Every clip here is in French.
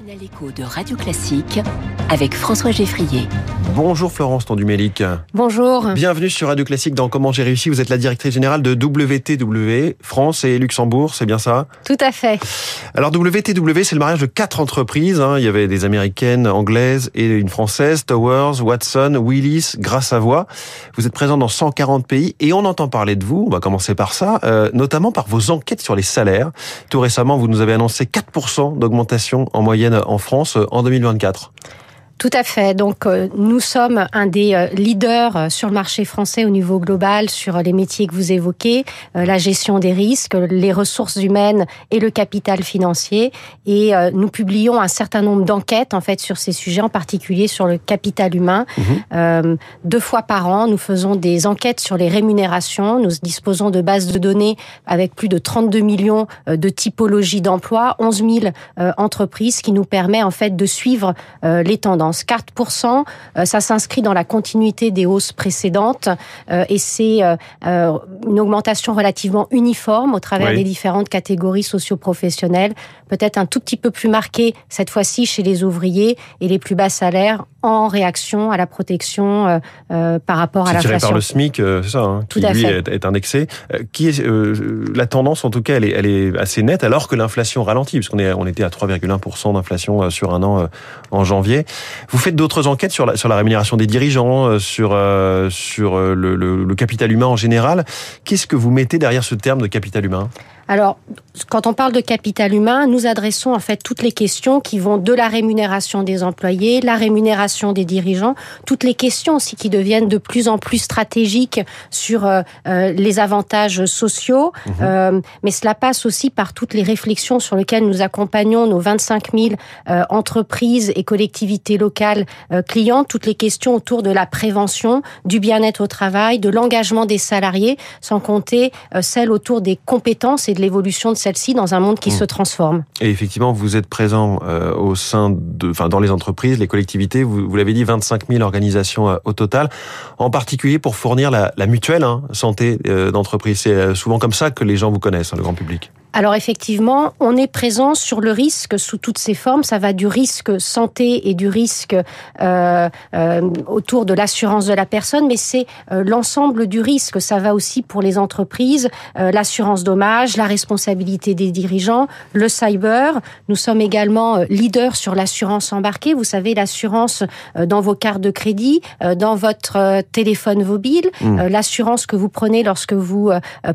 matinale écho de Radio Classique avec François Geffrier. Bonjour Florence Tondumélic. Bonjour. Bienvenue sur Radio Classique dans Comment j'ai réussi. Vous êtes la directrice générale de WTW, France et Luxembourg, c'est bien ça? Tout à fait. Alors WTW, c'est le mariage de quatre entreprises. Hein. Il y avait des américaines, anglaises et une française, Towers, Watson, Willis, Grâce à Voix. Vous êtes présent dans 140 pays et on entend parler de vous, on va commencer par ça, euh, notamment par vos enquêtes sur les salaires. Tout récemment, vous nous avez annoncé 4% d'augmentation en moyenne en France euh, en 2024. Tout à fait. Donc, euh, nous sommes un des euh, leaders euh, sur le marché français au niveau global sur les métiers que vous évoquez, la gestion des risques, les ressources humaines et le capital financier. Et nous publions un certain nombre d'enquêtes en fait sur ces sujets, en particulier sur le capital humain. Mhm. deux fois par an, nous faisons des enquêtes sur les rémunérations. Nous disposons de bases de données avec plus de 32 millions de typologies d'emplois, 11 000 entreprises, qui nous permet en fait de suivre les tendances. 4%. Euh, ça s'inscrit dans la continuité des hausses précédentes euh, et c'est euh, une augmentation relativement uniforme au travers des différentes catégories socio-professionnelles, peut-être un tout petit peu plus marquée cette fois-ci chez les ouvriers et les plus bas salaires en réaction à la protection par rapport à l'inflation. par le SMIC, c'est ça, hein, qui lui Est, indexé. qui est la tendance en tout cas, elle est, elle est assez nette alors que l'inflation ralentit, puisqu'on est on était à 3,1% d'inflation sur un an en janvier. Vous faites d'autres enquêtes sur la, sur la rémunération des dirigeants, euh, sur, euh, sur euh, le, le capital humain en général. Qu'est-ce que vous mettez derrière ce terme de capital humain? Alors, quand on parle de capital humain, nous adressons en fait toutes les questions qui vont de la rémunération des employés, la rémunération des dirigeants, toutes les questions aussi qui deviennent de plus en plus stratégiques sur euh, euh, les avantages sociaux. Mhm. Euh, mais cela passe aussi par toutes les réflexions sur lesquelles nous accompagnons nos 25 000 entreprises et collectivités locales clients, toutes les questions autour de la prévention, du bien-être au travail, de l'engagement des salariés, sans compter celles autour des compétences et de l'évolution de celle-ci dans un monde qui mmh. se transforme. Et effectivement, vous êtes présent euh, au sein de, enfin, dans les entreprises, les collectivités. Vous, vous l'avez dit, 25 000 organisations euh, au total, en particulier pour fournir la, la mutuelle hein, santé euh, d'entreprise. C'est souvent comme ça que les gens vous connaissent, hein, le grand public. Alors effectivement, on est présent sur le risque sous toutes ses formes. Ça va du risque santé et du risque euh, euh, autour de l'assurance de la personne, mais c'est euh, l'ensemble du risque. Ça va aussi pour les entreprises, euh, l'assurance dommage, la responsabilité des dirigeants, le cyber. Nous sommes également euh, leaders sur l'assurance embarquée. Vous savez, l'assurance dans vos cartes de crédit, dans votre téléphone mobile, mmh. l'assurance que vous prenez lorsque vous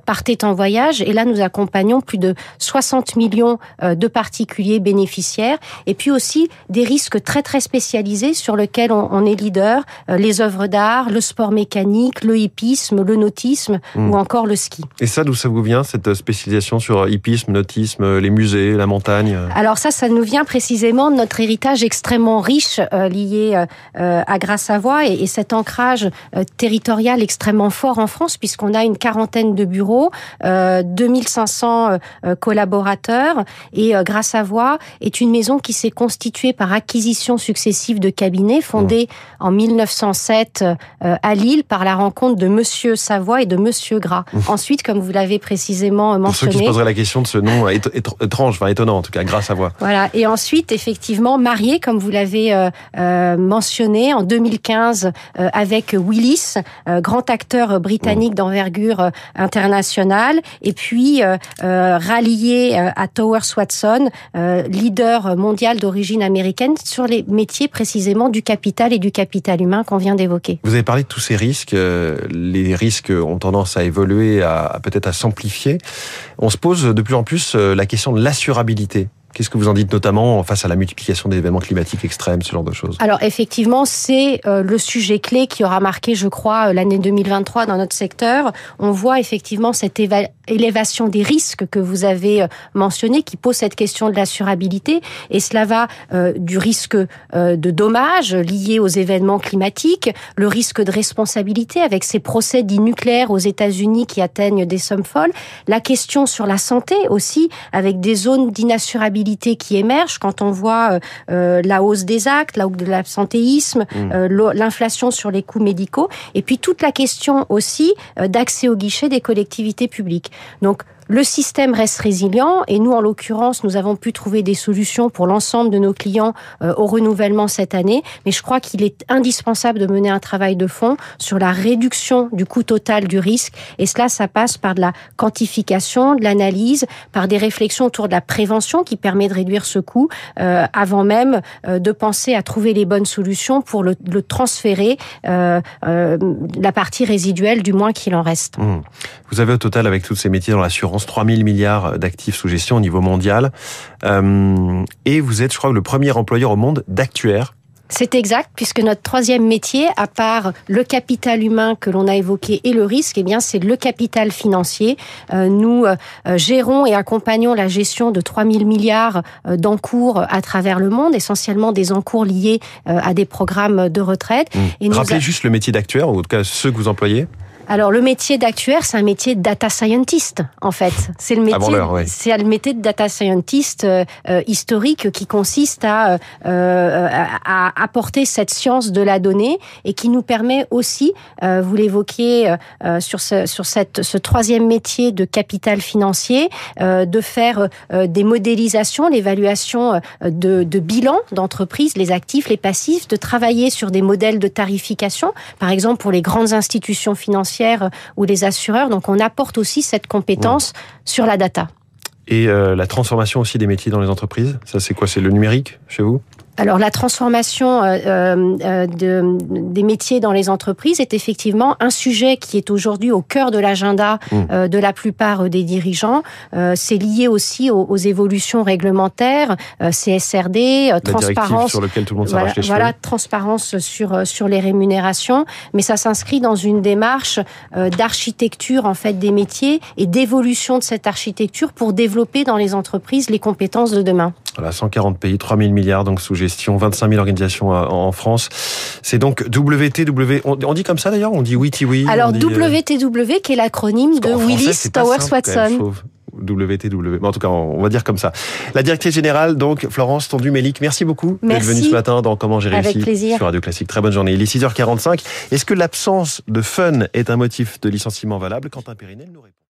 partez en voyage. Et là, nous accompagnons plus de de 60 millions euh, de particuliers bénéficiaires, et puis aussi des risques très très spécialisés sur lesquels on, est leader, euh, les œuvres d'art, le sport mécanique, le hippisme, le nautisme hmm. ou encore le ski. Et ça, d'où ça vous vient, cette spécialisation sur hippisme, nautisme, les musées, la montagne Alors ça, ça nous vient précisément de notre héritage extrêmement riche euh, lié à Grasse-Savoie et, et cet ancrage territorial extrêmement fort en France, puisqu'on a une quarantaine de bureaux, 2500 euh, collaborateurs. Et euh, Grâce à Voix est une maison qui s'est constituée par acquisition successive de cabinets, fondée en 1907 euh, à Lille par la rencontre de Monsieur Savoie et de Monsieur Gras. Ensuite, comme vous l'avez précisément mentionné... Pour ceux qui se poseraient la question de ce nom étrange, enfin étonnant en tout cas, Grâce à Voix. Voilà. Et ensuite, effectivement, marié, comme vous l'avez mentionné, en 2015 avec Willis, grand acteur britannique d'envergure internationale, et puis rallié euh, à Towers Watson, euh, leader mondial d'origine américaine, sur les métiers précisément du capital et du capital humain qu'on vient d'évoquer. Vous avez parlé de tous ces risques. Euh, les risques ont tendance à évoluer, à peut-être à s'amplifier. On se pose de plus en plus la question de l'assurabilité Qu'est-ce que vous en dites notamment face à la multiplication des événements climatiques extrêmes, ce genre de choses? Alors effectivement, c'est euh, le sujet clé qui aura marqué, je crois, euh, l'année 2023 dans notre secteur. On voit effectivement cette élévation des risques que vous avez euh, mentionné, qui pose cette question de l'assurabilité, et cela va du risque de dommages liés aux événements climatiques, le risque de responsabilité avec ces procès dits nucléaires aux États-Unis qui atteignent des sommes folles, la question sur la santé aussi, avec des zones d'inassurabilité qui émergent quand on voit euh, euh, la hausse des actes, la hausse de l'absentéisme, mmh. euh, l'inflation sur les coûts médicaux, et puis toute la question aussi d'accès au guichet des collectivités publiques. Donc le système reste résilient et nous, en l'occurrence, nous avons pu trouver des solutions pour l'ensemble de nos clients euh, au renouvellement cette année. Mais je crois qu'il est indispensable de mener un travail de fond sur la réduction du coût total du risque. Et cela, ça passe par de la quantification, de l'analyse, par des réflexions autour de la prévention qui permet de réduire ce coût euh, avant même euh, de penser à trouver les bonnes solutions pour le, transférer, la partie résiduelle du moins qu'il en reste. Mmh. Vous avez au total, avec tous ces métiers dans l'assurance, 3 000 milliards d'actifs sous gestion au niveau mondial. Euh, et vous êtes, je crois, le premier employeur au monde d'actuaires c'est exact, puisque notre troisième métier, à part le capital humain que l'on a évoqué et le risque, eh bien, c'est le capital financier. Euh, nous euh, gérons et accompagnons la gestion de 3 000 milliards d'encours à travers le monde, essentiellement des encours liés à des programmes de retraite. Mmh. Et Rappelez juste le métier d'actuaire, ou en tout cas ceux que vous employez. Alors le métier d'actuaire, c'est un métier de data scientist en fait. C'est le métier, c'est le métier de data scientist euh, euh, historique qui consiste à, euh, à apporter cette science de la donnée et qui nous permet aussi, vous l'évoquiez sur ce, sur cette, ce troisième métier de capital financier, de faire des modélisations, l'évaluation de, de bilan d'entreprise, les actifs, les passifs, de travailler sur des modèles de tarification, par exemple pour les grandes institutions financières ou les assureurs. Donc on apporte aussi cette compétence sur la data. Et euh, la transformation aussi des métiers dans les entreprises, ça c'est quoi? C'est le numérique chez vous? Alors la transformation euh, euh, de, des métiers dans les entreprises est effectivement un sujet qui est aujourd'hui au cœur de l'agenda mmh. euh, de la plupart des dirigeants. C'est lié aussi aux, évolutions réglementaires, CSRD, transparence sur lequel tout le monde voilà, les voilà transparence sur sur les rémunérations, mais ça s'inscrit dans une démarche d'architecture en fait des métiers et d'évolution de cette architecture pour développer dans les entreprises les compétences de demain. Voilà, 140 pays, 3 000 milliards donc sous gestion, 25 000 organisations euh, en France. C'est donc WTW. On dit comme ça d'ailleurs? On dit WTW Alors WTW qui est l'acronyme de Willis Towers Watson. WTW. Mais en tout cas, on va dire comme ça. La directrice générale, donc, Florence Tondu-Mélic, merci beaucoup d'être venue ce matin dans Comment j'ai réussi sur Radio Classique. Très bonne journée. Il est 6h45. Est-ce que l'absence de fun est un motif de licenciement valable? Quentin Périnel nous répond.